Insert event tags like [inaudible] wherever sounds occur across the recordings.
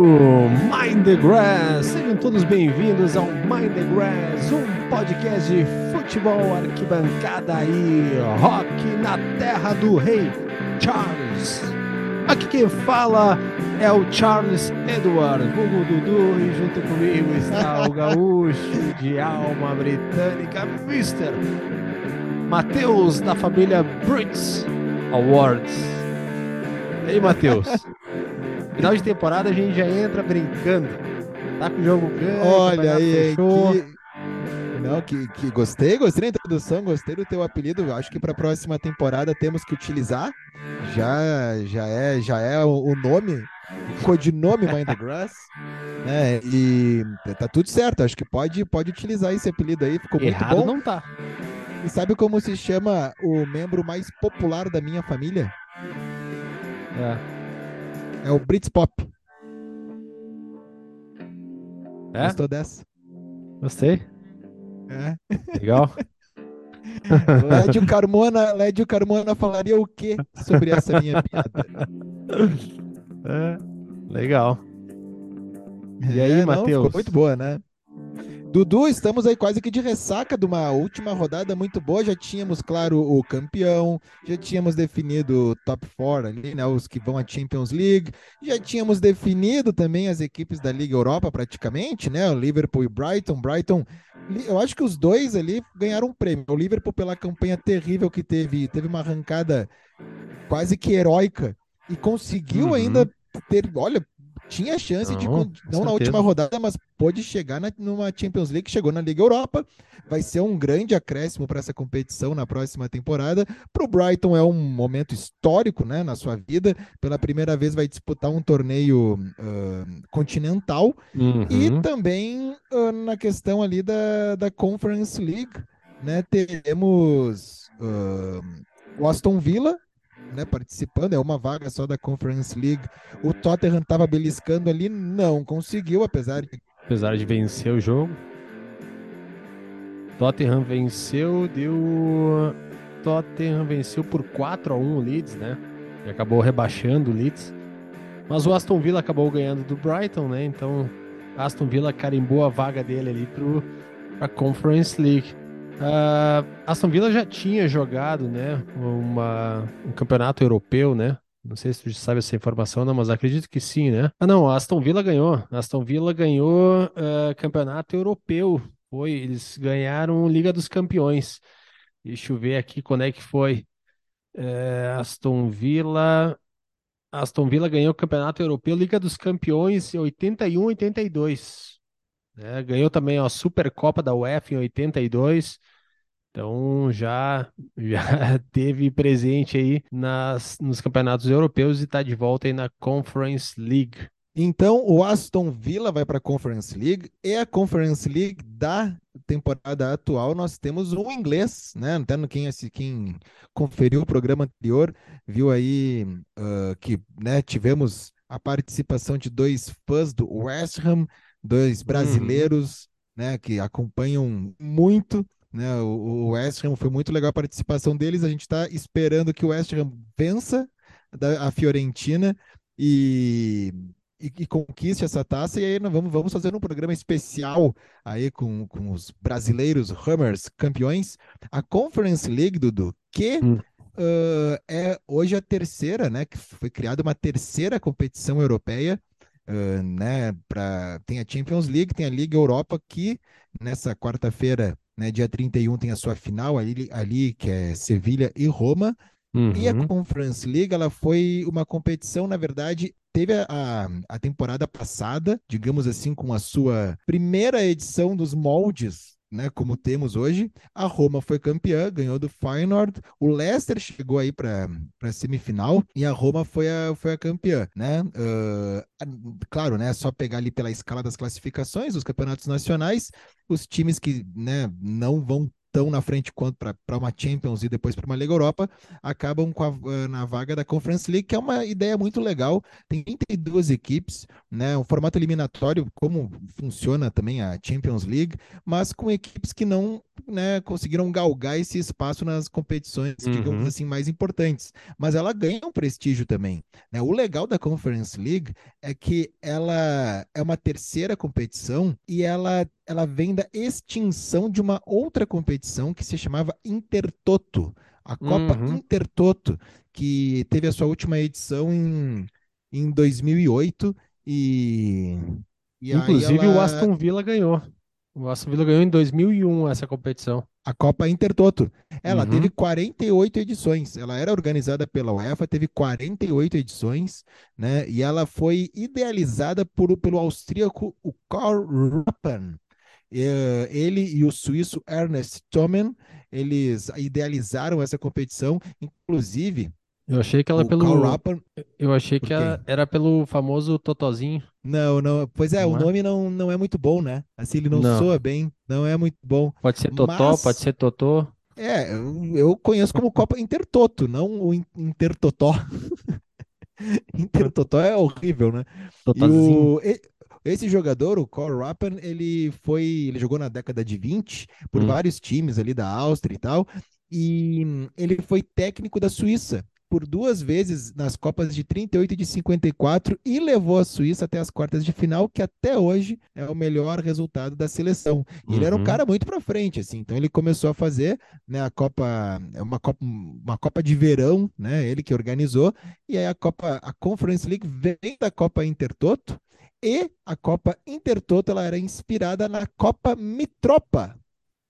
Mind the Grass. Sejam todos bem-vindos ao Mind the Grass, um podcast de futebol, arquibancada e rock na terra do rei Charles. Aqui quem fala é o Charles Edward, Google Dudu, e junto comigo está o gaúcho de alma britânica, Mr. Matheus, da família Brits Awards. E aí, Matheus? Final de temporada a gente já entra brincando. Tá com o jogo ganho. Olha aí, que... Não, que, que gostei, gostei da introdução, gostei do teu apelido. Acho que para a próxima temporada temos que utilizar. Já, já é, já é o, o nome, o codinome Mind the Grass. [laughs] Né? E tá tudo certo. Acho que pode, pode utilizar esse apelido aí. Ficou Errado muito bom. não tá. E sabe como se chama o membro mais popular da minha família? É. É o Britpop. É? Gostou dessa? Gostei. É. Legal. [laughs] Lédio Carmona, Lédio Carmona falaria o que sobre essa minha piada? É, legal. E É, aí, não, Matheus? Ficou muito boa, né? Dudu, estamos aí quase que de ressaca de uma última rodada muito boa. Já tínhamos, claro, o campeão, já tínhamos definido o top 4 ali, né? Os que vão à Champions League, já tínhamos definido também as equipes da Liga Europa, praticamente, né? O Liverpool e Brighton. Brighton, eu acho que os dois ali ganharam um prêmio. O Liverpool, pela campanha terrível que teve, teve uma arrancada quase que heróica e conseguiu Uhum. ainda ter, olha, tinha chance de, Não, com não na certeza. última rodada, mas pôde chegar na, numa Champions League, chegou na Liga Europa. Vai ser um grande acréscimo para essa competição na próxima temporada. Para o Brighton é um momento histórico né, na sua vida. Pela primeira vez vai disputar um torneio ah, continental. E Uhum. também ah, na questão ali da, da Conference League, né? Teremos ah, o Aston Villa, né, participando, é uma vaga só da Conference League. O Tottenham estava beliscando ali, não conseguiu, apesar de Apesar de vencer o jogo. Tottenham venceu, deu. Tottenham venceu por 4 a 1 o Leeds, né? E acabou rebaixando o Leeds. Mas o Aston Villa acabou ganhando do Brighton, né? Então, Aston Villa carimbou a vaga dele ali pro, pra Conference League. Ah, Aston Villa já tinha jogado, né? Uma, um campeonato europeu, né? Não sei se tu sabe essa informação, não, mas acredito que sim, né? Ah, não, Aston Villa ganhou. Aston Villa ganhou ah, campeonato europeu. Foi, eles ganharam Liga dos Campeões. Deixa eu ver aqui quando é que foi. É, Aston Villa. Aston Villa ganhou o Campeonato Europeu, Liga dos Campeões em 81, 82. Né? Ganhou também a Supercopa da UEFA em 82. Então já [laughs] já teve presente aí nas, nos campeonatos europeus e está de volta aí na Conference League. Então, o Aston Villa vai para a Conference League e a Conference League da temporada atual nós temos um inglês, né? Até quem, quem conferiu o programa anterior viu aí ah, que né, tivemos a participação de dois fãs do West Ham, dois brasileiros, né, que acompanham muito. Né, o, o West Ham foi muito legal a participação deles. A gente está esperando que o West Ham vença da- a Fiorentina e e, e conquiste essa taça. E aí nós vamos, vamos fazer um programa especial aí com, com os brasileiros Hammers campeões. A Conference League, Dudu, que Hum. ah, é hoje a terceira, né? Que foi criada uma terceira competição europeia. Ah, né, pra, tem a Champions League, tem a Liga Europa, que nessa quarta-feira, né, dia 31, tem a sua final ali, ali que é Sevilha e Roma. E a Uhum. Conference League, ela foi uma competição, na verdade, teve a, a temporada passada, digamos assim, com a sua primeira edição dos moldes, né, como temos hoje. A Roma foi campeã, ganhou do Feyenoord. O Leicester chegou aí para a semifinal e a Roma foi a, foi a campeã, né? A- claro, né, só pegar ali pela escala das classificações, os campeonatos nacionais, os times que, né, não vão tão na frente quanto para uma Champions e depois para uma Liga Europa, acabam com a, eh, na vaga da Conference League, que é uma ideia muito legal. Tem 32 equipes, né? Um formato eliminatório, como funciona também a Champions League, mas com equipes que não né, conseguiram galgar esse espaço nas competições, uhum. digamos assim, mais importantes. Mas ela ganha um prestígio também. Né? O legal da Conference League é que ela é uma terceira competição e ela, ela vem da extinção de uma outra competição que se chamava Intertoto. A Copa uhum. Intertoto, que teve a sua última edição em, em 2008 e e Inclusive ela... o Aston Villa ganhou. O Aston Villa ganhou em 2001 essa competição. A Copa Intertoto. Ela uhum. teve 48 edições. Ela era organizada pela UEFA, teve 48 edições, né? E ela foi idealizada por, pelo austríaco o Karl Ruppen. Ele e o suíço Ernest Thomen, eles idealizaram essa competição. Inclusive, eu achei que ela pelo. Eu achei que era, era pelo famoso Totozinho. Não, não. Pois é, não o é? nome não, não é muito bom, né? Assim, ele não, não, soa bem, não é muito bom. Pode ser Totó, Mas... pode ser Totô. É, eu, eu conheço como Copa Intertoto, não o Intertotó. [laughs] Intertotó é horrível, né? Totozinho. Esse jogador, o Cole Rappen, ele foi. Ele jogou na década de 20 por hum. vários times ali da Áustria e tal. E ele foi técnico da Suíça por duas vezes nas Copas de 38 e de 54 e levou a Suíça até as quartas de final, que até hoje é o melhor resultado da seleção. E uhum. ele era um uhum. cara muito para frente, assim. Então ele começou a fazer, né, a Copa, uma Copa, uma Copa de verão, né, ele que organizou, e aí a Copa, a Conference League vem da Copa Intertoto. E a Copa Intertoto ela era inspirada na Copa Mitropa.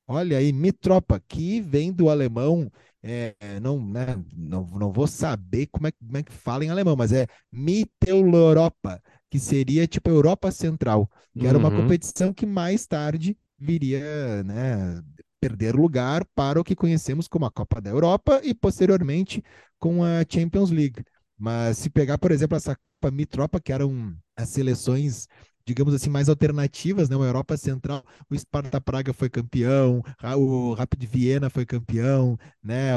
Olha aí, Mitropa, que vem do alemão é, não, né, não, não vou saber como é, como é que fala em alemão, mas é Mitteleuropa, que seria tipo Europa Central, que uhum. era uma uhum. competição que mais tarde viria, né, perder lugar para o que conhecemos como a Copa da Europa e posteriormente com a Champions League. Mas se pegar, por exemplo, essa Copa Mitropa, que eram as seleções digamos assim, mais alternativas, né? Uma Europa Central, o Sparta Praga foi campeão, o Rapid Viena foi campeão, né?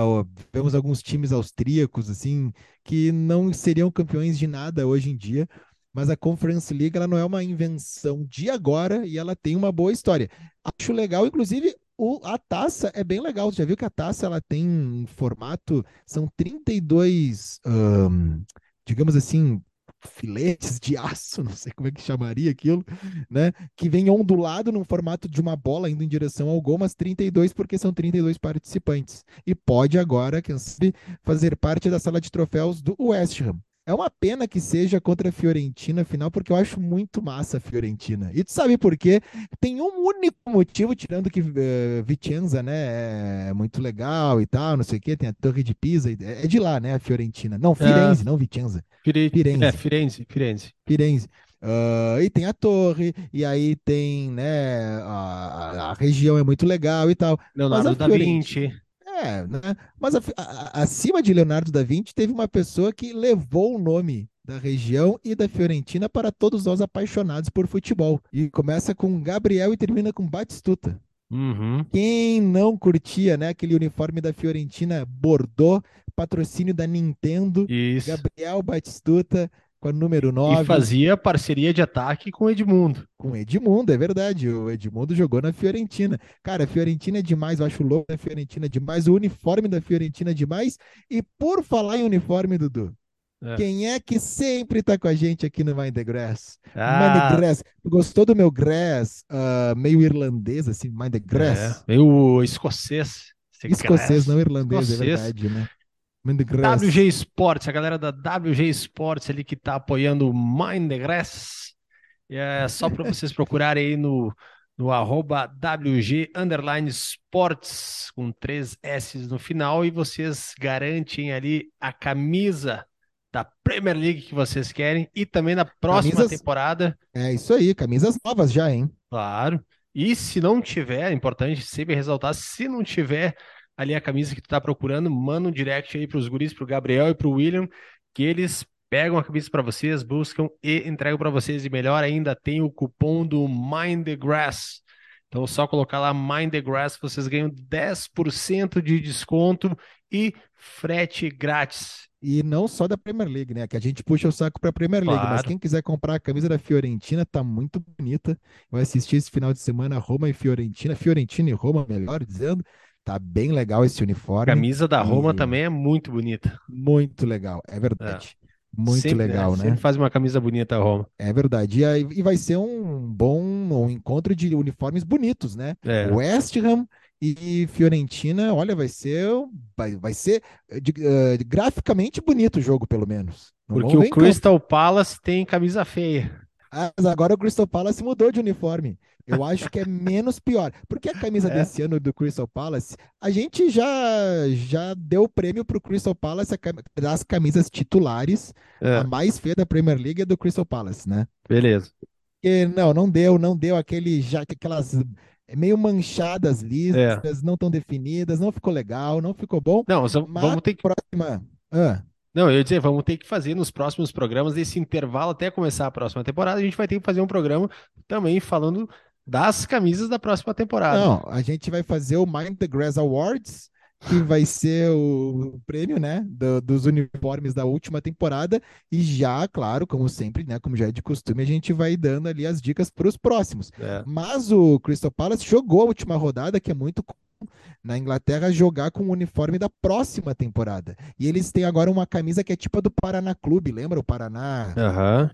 Vemos alguns times austríacos, assim, que não seriam campeões de nada hoje em dia, mas a Conference League ela não é uma invenção de agora e ela tem uma boa história. Acho legal, inclusive, o, a taça é bem legal. Você já viu que a taça ela tem um formato, são 32, um, digamos assim, filetes de aço, [laughs] não sei como é que chamaria aquilo, né? Que vem ondulado num formato de uma bola indo em direção ao gol, mas 32 porque são 32 participantes. E pode agora, quem sabe, fazer parte da sala de troféus do West Ham. É uma pena que seja contra a Fiorentina final, porque eu acho muito massa a Fiorentina. E tu sabe por quê? Tem um único motivo, tirando que uh, Vicenza, né, é muito legal e tal, não sei o quê, tem a Torre de Pisa, é de lá, né, a Fiorentina. Não, Firenze, é... não Vicenza. Fire... Firenze. É, Firenze, Firenze. Firenze. Uh, e tem a torre, e aí tem, né, a, a, região é muito legal e tal. Leonardo da Vinci. É, né? Mas a, a, acima de Leonardo da Vinci teve uma pessoa que levou o nome da região e da Fiorentina para todos nós apaixonados por futebol. E começa com Gabriel e termina com Batistuta. Uhum. Quem não curtia, né, aquele uniforme da Fiorentina Bordeaux, patrocínio da Nintendo, Isso. Gabriel Batistuta, com a número 9. E fazia parceria de ataque com o Edmundo. Com o Edmundo, é verdade. O Edmundo jogou na Fiorentina. Cara, a Fiorentina é demais, eu acho o logo da Fiorentina demais, o uniforme da Fiorentina é demais. E por falar em uniforme, Dudu, é. Quem é que sempre tá com a gente aqui no Mind the Grass? Ah. Mind the Grass. Gostou do meu grass uh, meio irlandês, assim, Mind the Grass? É, meio escocês. Escocês, grass. não irlandês, é escocês. é verdade, né? WG Sports, a galera da WG Sports ali que tá apoiando o Mind the Grass. E é só para [laughs] vocês procurarem aí no, no arroba WG Underline Sports, com três S no final, e vocês garantem ali a camisa da Premier League que vocês querem e também na próxima camisas... temporada. É isso aí, camisas novas já, hein? Claro. E se não tiver, é importante sempre ressaltar, se não tiver ali a camisa que tu tá procurando, manda um direct aí pros guris, pro Gabriel e pro William, que eles pegam a camisa para vocês, buscam e entregam para vocês. E melhor ainda, tem o cupom do Mind the Grass. Então, só colocar lá Mind the Grass, vocês ganham 10% de desconto e frete grátis. E não só da Premier League, né? Que a gente puxa o saco para a Premier League, mas Claro. quem quiser comprar a camisa da Fiorentina tá muito bonita. Vai assistir esse final de semana Roma e Fiorentina, Fiorentina e Roma, melhor dizendo. Tá bem legal esse A uniforme, camisa da Roma E- também é muito bonita. muito legal, é verdade. Muito Sempre, legal, né? Sempre faz uma camisa bonita a Roma. É verdade. E, aí- e vai ser um bom um encontro de uniformes bonitos, né? É. West Ham e Fiorentina, olha, vai ser, vai, vai ser eh, de- eh, graficamente bonito o jogo, pelo menos. Não Porque o. Crystal Palace tem camisa feia. Ah, Mas agora o Crystal Palace mudou de uniforme. Eu acho que é [laughs] menos pior. Porque a camisa É. desse ano do Crystal Palace, a gente já já deu o prêmio pro Crystal Palace cam- das camisas titulares. É, A mais feia da Premier League é do Crystal Palace, né? beleza. Porque, não, não deu, não deu aquele já aquelas meio manchadas lisas, não tão definidas, não ficou legal, não ficou bom. Não, vamos ter que. próxima. Ah, Não, eu ia dizer, vamos ter que fazer nos próximos programas, desse intervalo até começar a próxima temporada, a gente vai ter que fazer um programa também falando das camisas da próxima temporada. não, a gente vai fazer o Mind the Grass Awards, que [laughs] vai ser o prêmio, né, do- dos uniformes da última temporada. E já, claro, como sempre, né, como já é de costume, a gente vai dando ali as dicas para os próximos. É. Mas o Crystal Palace jogou a última rodada, que é muito na Inglaterra jogar com o uniforme da próxima temporada. E eles têm agora uma camisa que é tipo a do Paraná Clube, lembra o Paraná? Aham.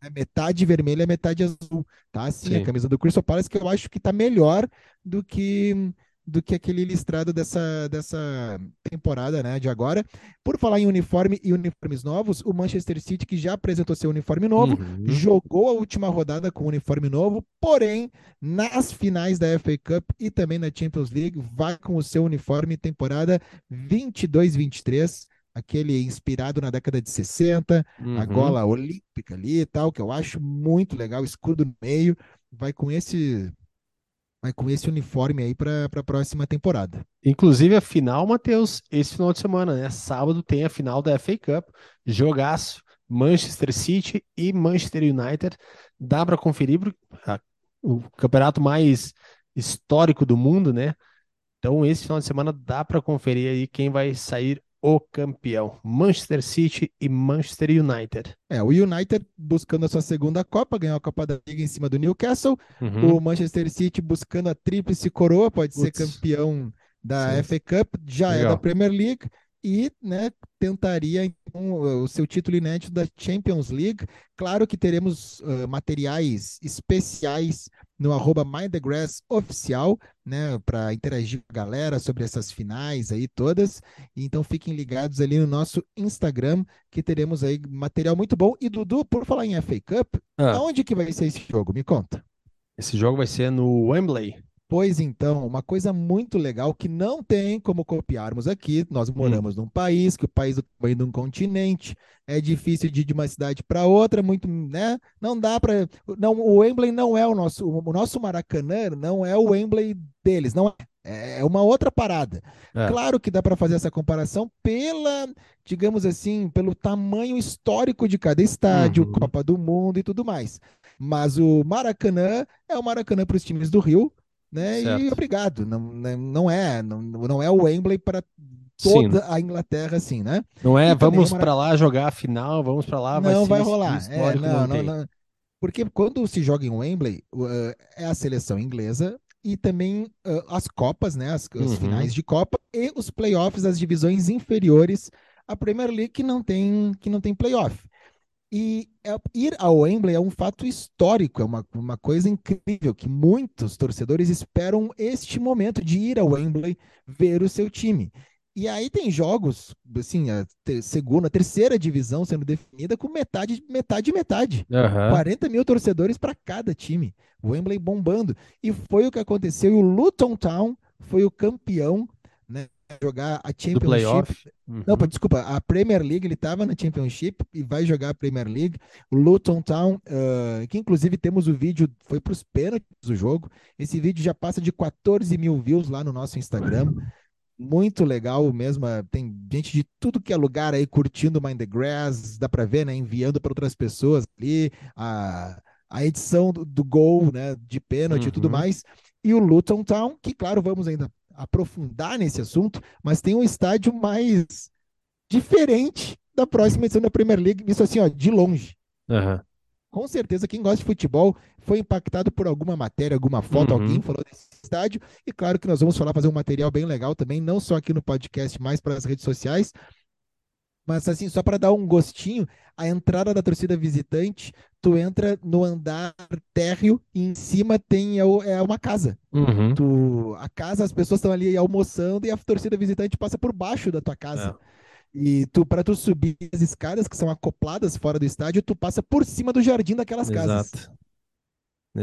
É metade vermelha, metade azul, tá? Assim, a Sim. camisa do Crystal Palace que eu acho que tá melhor do que do que aquele listrado dessa, dessa temporada, né, de agora. Por falar em uniforme e uniformes novos, o Manchester City que já apresentou seu uniforme novo, Uhum. jogou a última rodada com o uniforme novo, porém, nas finais da FA Cup e também na Champions League, vai com o seu uniforme temporada 22-23, aquele inspirado na década de 60, a Uhum. gola olímpica ali e tal, que eu acho muito legal, escudo no meio, vai com esse vai com esse uniforme aí para a próxima temporada. Inclusive a final, Matheus, esse final de semana, né? Sábado tem a final da FA Cup, jogaço, Manchester City e Manchester United. Dá para conferir ah, o campeonato mais histórico do mundo, né? Então esse final de semana dá para conferir aí quem vai sair o campeão, Manchester City e Manchester United. É, o United buscando a sua segunda Copa, ganhou a Copa da Liga em cima do Newcastle, Uhum. o Manchester City buscando a tríplice coroa, pode ser Putz. campeão da Sim. FA Cup, já é Legal. da Premier League e, né, tentaria então, o seu título inédito da Champions League. Claro que teremos ah, materiais especiais no arroba Mind the Grass oficial, né, para interagir com a galera sobre essas finais aí todas. Então fiquem ligados ali no nosso Instagram, que teremos aí material muito bom. E Dudu, por falar em FA Cup, Ah, aonde que vai ser esse jogo? Me conta. esse jogo vai ser no Wembley. Pois então, uma coisa muito legal que não tem como copiarmos aqui. Nós moramos num país, que o país do tamanho de um continente, é difícil de ir de uma cidade para outra, muito, né? Não dá para, não, o Wembley não é o nosso, o nosso Maracanã não é o Wembley deles, não é, é uma outra parada. É. Claro que dá para fazer essa comparação pela, digamos assim, pelo tamanho histórico de cada estádio, Uhum. Copa do Mundo e tudo mais. Mas o Maracanã é o Maracanã para os times do Rio, né? E Certo. obrigado. Não, não não é, não, não é o Wembley para Sim, toda a Inglaterra, assim, né? não é E vamos para lá jogar a final, vamos para lá, vai não vai esse rolar. É, não, não não. Porque quando se joga em Wembley, eh, é a seleção inglesa e também eh, as Copas, né? As, as Uhum. finais de Copa e os playoffs das divisões inferiores à Premier League que não tem, que não tem playoff. E é- ir ao Wembley é um fato histórico, é uma, uma coisa incrível que muitos torcedores esperam este momento de ir ao Wembley ver o seu time. E aí tem jogos, assim, a te- segunda, terceira divisão sendo definida com metade, metade, metade. Aham. 40 mil torcedores para cada time. O Wembley bombando. E foi o que aconteceu. E o Luton Town foi o campeão? Jogar a Do Championship playoff. não, Uhum. desculpa, a Premier League, ele estava na Championship e vai jogar a Premier League. O Luton Town, ah, que inclusive temos o vídeo, foi para os pênaltis do jogo. Esse vídeo já passa de 14 mil views lá no nosso Instagram. Muito legal mesmo. ah, Tem gente de tudo que é lugar aí curtindo Mind the Grass, dá para ver, né? Enviando para outras pessoas ali a, a edição do, do gol, né? De pênalti e tudo Uhum. mais. E o Luton Town, que claro, vamos ainda aprofundar nesse assunto, mas tem um estádio mais diferente da próxima edição da Premier League, isso assim, ó, de longe. Aham. Com certeza, quem gosta de futebol foi impactado por alguma matéria, alguma foto, Uhum. alguém falou desse estádio. E claro que nós vamos falar, fazer um material bem legal também, não só aqui no podcast, mas para as redes sociais. Mas assim, só para dar um gostinho, a entrada da torcida visitante, tu entra no andar térreo e em cima tem é é uma casa. Uhum. Tu, a casa, as pessoas estão ali almoçando e a torcida visitante passa por baixo da tua casa. É. E tu, para tu subir as escadas que são acopladas fora do estádio, tu passa por cima do jardim daquelas casas.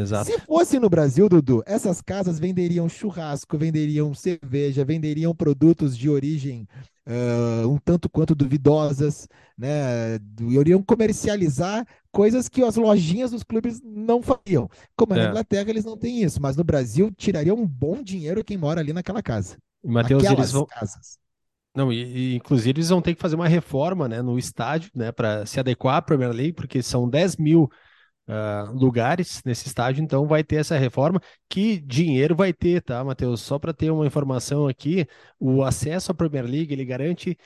Exato. Se fosse no Brasil, Dudu, essas casas venderiam churrasco, venderiam cerveja, venderiam produtos de origem ah, um tanto quanto duvidosas, né? Iriam comercializar coisas que as lojinhas dos clubes não fariam. Como na É. Inglaterra, eles não têm isso, mas no Brasil tiraria um bom dinheiro quem mora ali naquela casa. E, Matheus, Aquelas eles vão. casas. Não, e, e, inclusive eles vão ter que fazer uma reforma né, no estádio, né, para se adequar à Premier League, porque são 10 mil ah, lugares nesse estádio, então vai ter essa reforma. Que dinheiro vai ter, tá, Matheus? Só para ter uma informação aqui, o acesso à Premier League ele garante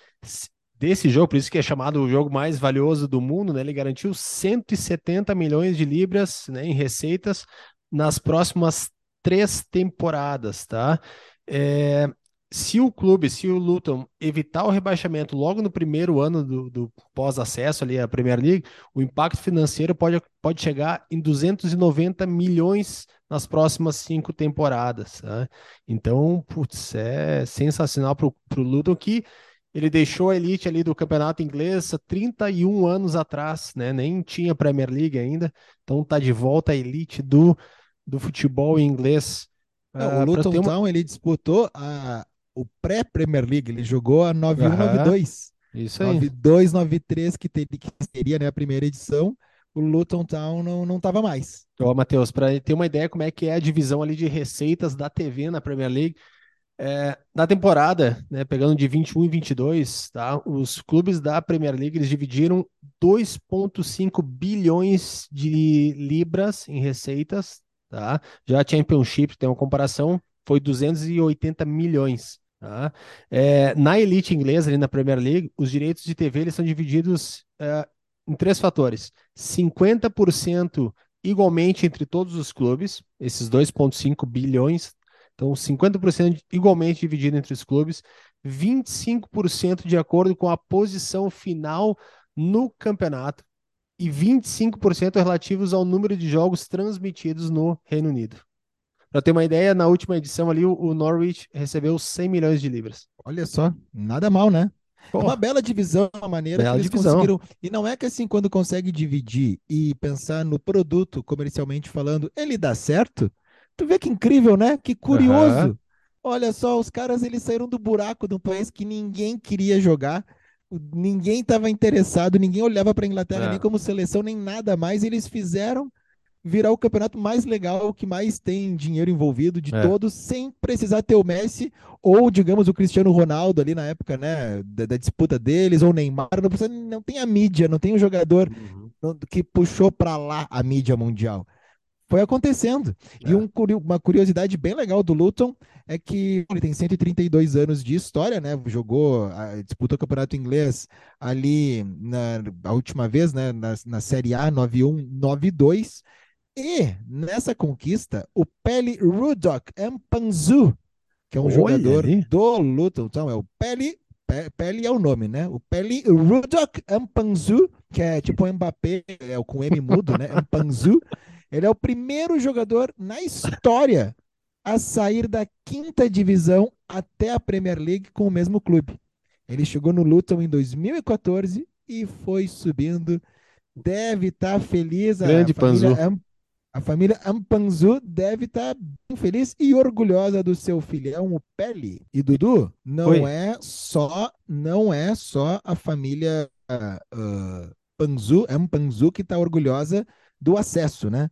desse jogo, por isso que é chamado o jogo mais valioso do mundo, né? Ele garantiu 170 milhões de libras, né, em receitas nas próximas três temporadas, tá? É, se o clube, se o Luton evitar o rebaixamento logo no primeiro ano do, do pós-acesso ali à Premier League, o impacto financeiro pode, pode chegar em 290 milhões nas próximas cinco temporadas. tá? Então, putz, é sensacional para o Luton que ele deixou a elite ali do campeonato inglês há 31 anos atrás, né? Nem tinha Premier League ainda, então tá de volta a elite do, do futebol inglês. Não, Ah, o pra Luton uma- Town, ele disputou a, o pré-Premier League, ele jogou a 91, Aham. 92. Isso aí. 92, 93, que, ter, que seria né, a primeira edição, o Luton Town não, não tava mais. Ó, Matheus, para ter uma ideia como é que é a divisão ali de receitas da TV na Premier League, é, na temporada, né, pegando de 21 e 22, tá, os clubes da Premier League eles dividiram 2,5 bilhões de libras em receitas, tá? Já a Championship tem uma comparação, foi 280 milhões. Tá? É, na elite inglesa, ali na Premier League, os direitos de TV eles são divididos é, em três fatores: 50% igualmente entre todos os clubes, esses 2,5 bilhões, então 50% igualmente dividido entre os clubes, 25% de acordo com a posição final no campeonato e 25% relativos ao número de jogos transmitidos no Reino Unido. Para ter uma ideia, na última edição ali, o Norwich recebeu 100 milhões de libras. Olha só, nada mal, né? É uma bela divisão, uma maneira Bela que eles divisão. conseguiram. E não é que assim, quando consegue dividir e pensar no produto, comercialmente falando, ele dá certo. Tu vê que incrível, né? Que curioso. Aham. Olha só, os caras eles saíram do buraco de um país que ninguém queria jogar, ninguém estava interessado, ninguém olhava para a Inglaterra É. nem como seleção, nem nada mais. Eles fizeram virar o campeonato mais legal, que mais tem dinheiro envolvido de É. todos, sem precisar ter o Messi ou, digamos, o Cristiano Ronaldo ali na época, né, da, da disputa deles, ou o Neymar. Não, precisa, não tem a mídia, não tem o jogador Uhum. que puxou para lá a mídia mundial. Foi acontecendo. E É. um curi- uma curiosidade bem legal do Luton é que ele tem 132 anos de história, né? Jogou, disputou o campeonato inglês ali na a última vez, né? Na, na Série A 91, 92. E nessa conquista, o Pele Ruddock Mpanzu, que é um Olha jogador ali. do Luton, então é o Pele Pe- Pele é o nome, né? O Pele Ruddock Mpanzu, que é tipo o Mbappé, é o com M mudo, né? Mpanzu. Ele é o primeiro jogador na história a sair da quinta divisão até a Premier League com o mesmo clube. Ele chegou no Luton em 2014 e foi subindo. Deve estar feliz. A Grande família Panzu. A família Ampanzu deve estar bem feliz e orgulhosa do seu filhão, o Pele. E Dudu, não Oi. é só, não é só a família ah, ah, Panzu, Ampanzu que está orgulhosa do acesso, né?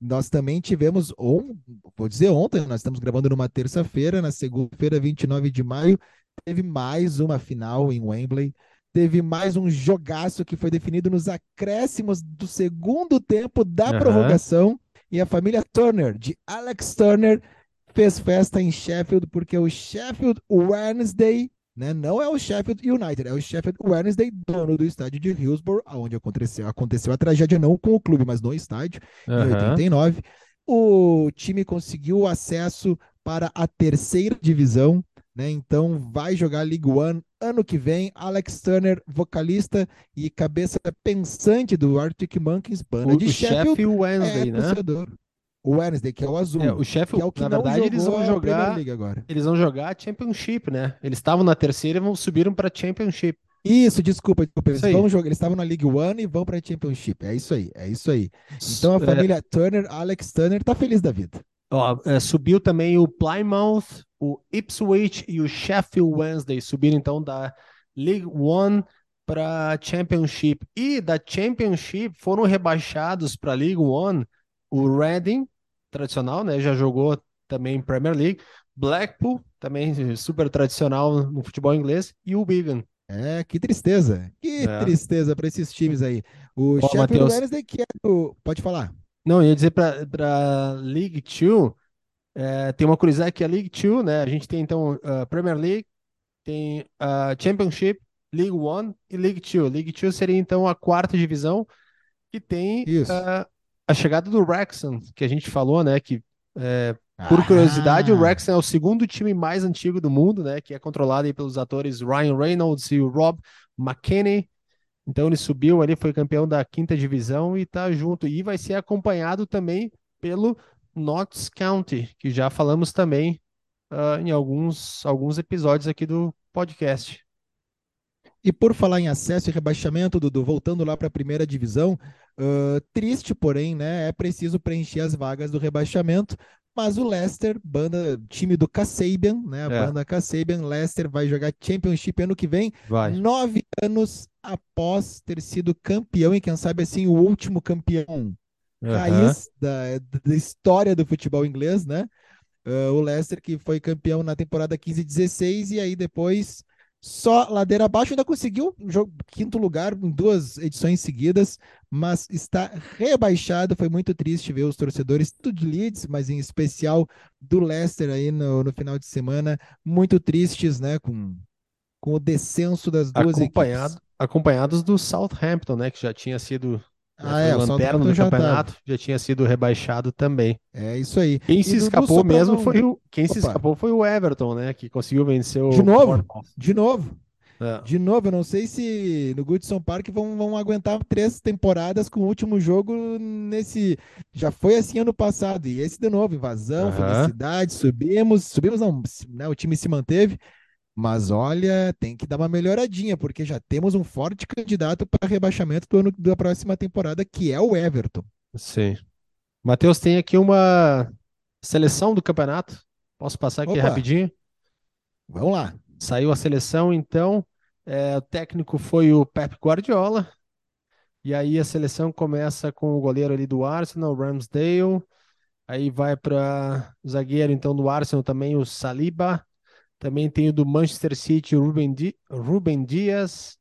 Nós também tivemos, on, vou dizer ontem, nós estamos gravando numa terça-feira, na segunda-feira, 29 de maio, teve mais uma final em Wembley. Teve mais um jogaço que foi definido nos acréscimos do segundo tempo da Aham. prorrogação. E a família Turner, de Alex Turner, fez festa em Sheffield, porque o Sheffield Wednesday né? Não é o Sheffield United, é o Sheffield Wednesday, dono do estádio de Hillsborough, onde aconteceu, aconteceu a tragédia, não com o clube, mas no estádio, uhum. em 89. O time conseguiu acesso para a terceira divisão, né? Então vai jogar League One ano que vem. Alex Turner, vocalista e cabeça pensante do Arctic Monkeys, banda o, de o Sheffield, Sheffield Wednesday, é né? Torcedor. O Wednesday, que é o azul. É, o Sheffield, é o que na verdade, eles vão jogar. Eles vão jogar Championship, né? Eles estavam na terceira e vão subiram para Championship. Isso, desculpa, desculpa. Eles, vão jogar, eles estavam na League One e vão para Championship. É isso aí, é isso aí. Então a é. família. Turner, Alex Turner, tá feliz da vida. Ó, é, subiu também o Plymouth, o Ipswich e o Sheffield Wednesday. Subiram então da League One para Championship. E da Championship foram rebaixados para League One o Reading, tradicional, né? Já jogou também Premier League. Blackpool, também super tradicional no futebol inglês. E o Wigan. É, que tristeza. Que é. tristeza para esses times aí. O Ó, Sheffield. Wednesday que é o... Pode falar. Não, ia dizer para League Two, é, tem uma curiosidade que a League Two, né? A gente tem então a Premier League, tem a Championship, League One e League Two. League Two seria então a quarta divisão que tem uh, a chegada do Wrexham, que a gente falou, né? Que é, por curiosidade, ah. o Wrexham é o segundo time mais antigo do mundo, né? Que é controlado pelos atores Ryan Reynolds e o Rob McKinney. Então ele subiu ali, foi campeão da quinta divisão e tá junto. E vai ser acompanhado também pelo Notts County, que já falamos também uh, em alguns, alguns episódios aqui do podcast. E por falar em acesso e rebaixamento, Dudu, voltando lá para a primeira divisão, uh, triste, porém, né? É preciso preencher as vagas do rebaixamento. Mas o Leicester, banda, time do Kasabian, né? A é. banda Kasabian, Leicester vai jogar Championship ano que vem. Vai. Nove anos após ter sido campeão e quem sabe assim o último campeão uhum. raiz da, da história do futebol inglês, né? Uh, o Leicester que foi campeão na temporada 15-16 e aí depois só ladeira abaixo, ainda conseguiu jogo, quinto lugar em duas edições seguidas, mas está rebaixado. Foi muito triste ver os torcedores, tudo de Leeds, mas em especial do Leicester aí no, no final de semana, muito tristes, né? Com, com o descenso das duas Acompanhado, equipes. Acompanhados do Southampton, né? Que já tinha sido ah, é, o lanterna do campeonato, já tinha sido rebaixado também. É isso aí. Quem e se escapou mesmo foi o quem Opa. se escapou foi o Everton, né, que conseguiu vencer o De novo. De novo. É. De novo, eu não sei se no Goodson Park vão, vão aguentar três temporadas com o último jogo nesse. Já foi assim ano passado. E esse de novo, invasão, felicidade, subimos, subimos não, né, o time se manteve, mas olha, tem que dar uma melhoradinha, porque já temos um forte candidato para rebaixamento do ano da próxima temporada, que é o Everton. Sim. Matheus, tem aqui uma seleção do campeonato. Posso passar aqui Opa. rapidinho? Vamos lá. Saiu a seleção, então. É, o técnico foi o Pep Guardiola. E aí a seleção começa com o goleiro ali do Arsenal, Ramsdale. Aí vai para o zagueiro, então, do Arsenal também, o Saliba. Também tem o do Manchester City, Ruben, Di Ruben Dias.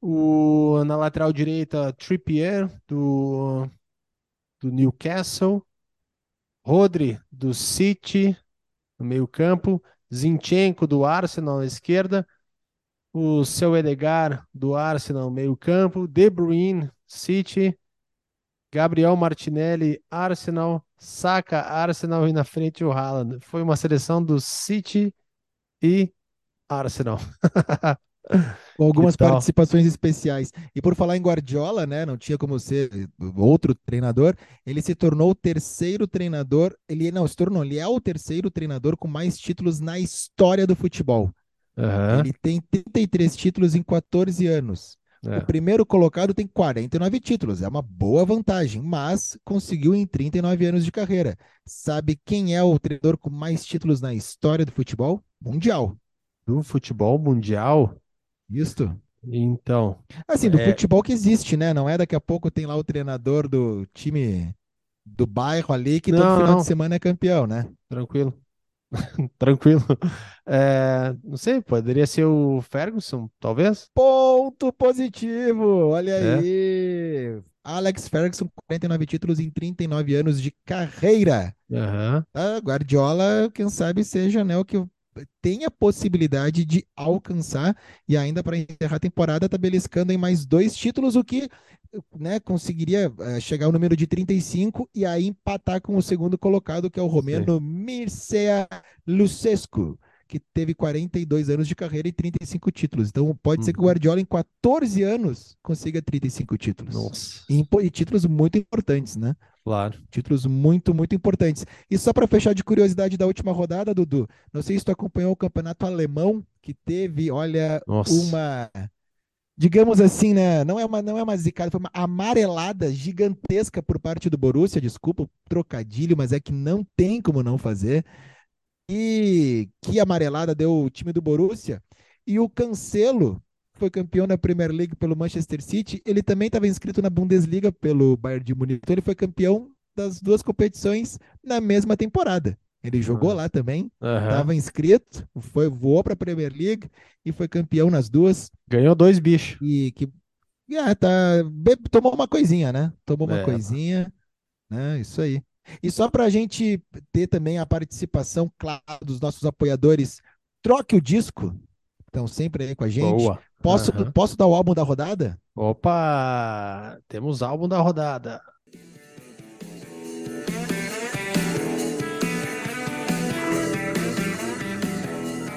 O, na lateral direita, Trippier, do, do Newcastle. Rodri, do City, no meio campo. Zinchenko, do Arsenal, na esquerda. O seu Edgar, do Arsenal, meio campo. De Bruyne, City. Gabriel Martinelli, Arsenal. Saka, Arsenal e na frente o Haaland. Foi uma seleção do City e Arsenal. [laughs] Com algumas participações especiais. E por falar em Guardiola, né? Não tinha como ser outro treinador. Ele se tornou o terceiro treinador. Ele não se tornou, ele é o terceiro treinador com mais títulos na história do futebol. Uhum. Ele tem 33 títulos em 14 anos. É. O primeiro colocado tem 49 títulos, é uma boa vantagem, mas conseguiu em 39 anos de carreira. Sabe quem é o treinador com mais títulos na história do futebol? Mundial. Do futebol mundial? Isto. Então. Assim, do é... futebol que existe, né? Não é daqui a pouco tem lá o treinador do time do bairro ali que não, todo final não. de semana é campeão, né? Tranquilo. [laughs] Tranquilo. É, não sei, poderia ser o Ferguson, talvez? Ponto positivo! Olha é. aí! Alex Ferguson, 49 títulos em 39 anos de carreira. Uhum. A Guardiola, quem sabe, seja né, o que tem a possibilidade de alcançar e ainda para encerrar a temporada tá beliscando em mais dois títulos, o que né, conseguiria uh, chegar ao número de 35 e aí empatar com o segundo colocado, que é o romeno Sim. Mircea Lucescu, que teve 42 anos de carreira e 35 títulos. Então pode ser que o uhum. Guardiola em 14 anos consiga 35 títulos. Nossa. E, e títulos muito importantes, né? Claro. Títulos muito, muito importantes. E só para fechar de curiosidade da última rodada, Dudu, não sei se tu acompanhou o campeonato alemão, que teve, olha, Nossa. uma digamos assim, né? Não é uma, não é uma zicada, foi uma amarelada gigantesca por parte do Borussia. Desculpa o trocadilho, mas é que não tem como não fazer. E que amarelada deu o time do Borussia. E o Cancelo foi campeão da Premier League pelo Manchester City. Ele também estava inscrito na Bundesliga pelo Bayern de Munique. Então ele foi campeão das duas competições na mesma temporada. Ele jogou uhum. lá também, estava uhum. inscrito, foi, voou para a Premier League e foi campeão nas duas. Ganhou dois bichos. E que é, tá, tomou uma coisinha, né? Tomou uma é. coisinha, né? Isso aí. E só para a gente ter também a participação, claro, dos nossos apoiadores, troque o disco. Estão sempre aí com a gente. Boa. Posso, uhum. posso dar o álbum da rodada? Opa! Temos álbum da rodada.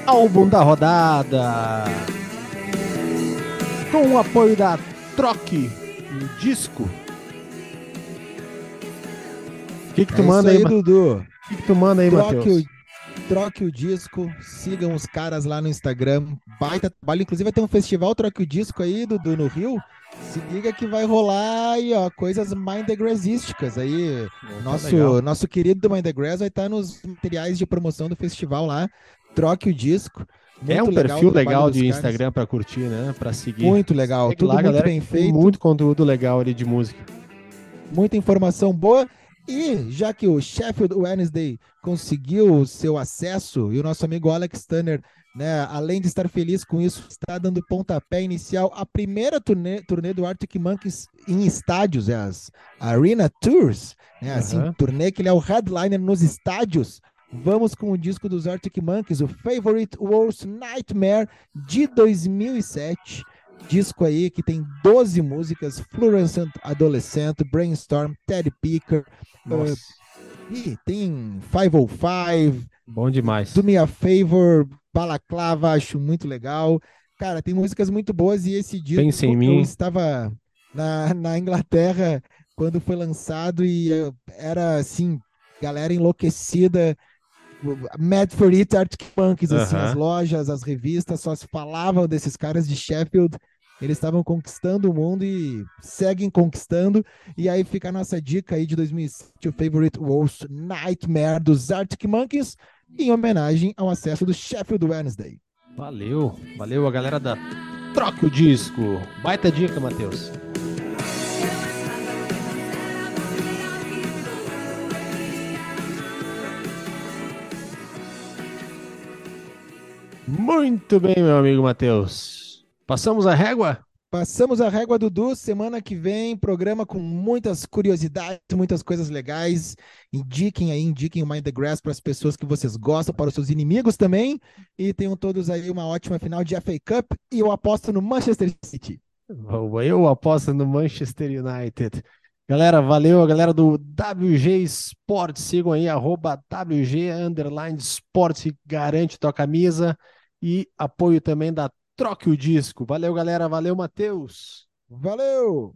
álbum da rodada. Com o apoio da Troque, um disco. O que, que tu é manda aí, aí Dudu? O que, que tu manda aí, Matheus? Troque o disco, sigam os caras lá no Instagram. Baita trabalho. Inclusive vai ter um festival Troque o Disco aí, Dudu, no Rio. Se liga que vai rolar aí, ó, coisas Mindgrassísticas aí. nosso, nosso querido Mindgrass vai estar nos materiais de promoção do festival lá troque o disco. é um perfil legal de Instagram para curtir, né? Para seguir. Muito legal, Segue tudo lá, muito galera, bem feito. Muito conteúdo legal ali de música. Muita informação boa. E já que o Sheffield Wednesday conseguiu o seu acesso e o nosso amigo Alex Turner, né, além de estar feliz com isso, está dando pontapé inicial a primeira turnê, turnê do Arctic Monkeys em estádios, é as Arena Tours, né, assim, uhum. turnê que ele é o headliner nos estádios Vamos com o disco dos Arctic Monkeys, o Favorite Worst Nightmare de 2007. Disco aí que tem 12 músicas: Fluorescent Adolescent, Brainstorm, Teddy Picker. Uh, e tem 505. Bom demais. Do Me a Favor, Balaclava, acho muito legal. Cara, tem músicas muito boas e esse disco em mim. eu estava na, na Inglaterra quando foi lançado e era assim, galera enlouquecida Mad for It, Arctic Monkeys, assim, as lojas, as revistas só se falavam desses caras de Sheffield. Eles estavam conquistando o mundo e seguem conquistando. E aí fica a nossa dica aí de 2007, o Favorite Worst Nightmare dos Arctic Monkeys, em homenagem ao acesso do Sheffield Wednesday. Valeu, valeu a galera da Troca o Disco. Baita dica, Matheus. Muito bem, meu amigo Matheus. Passamos a régua? Passamos a régua, Dudu. Semana que vem, programa com muitas curiosidades, muitas coisas legais. Indiquem aí, indiquem o Mind the Grass para as pessoas que vocês gostam, para os seus inimigos também. E tenham todos aí uma ótima final de FA Cup. E eu aposto no Manchester City. Eu aposto no Manchester United. Galera, valeu, a galera do WG Sports, sigam aí, arroba WG Underline Sports, garante tua camisa e apoio também da Troque o disco. Valeu, galera. Valeu, Matheus. Valeu!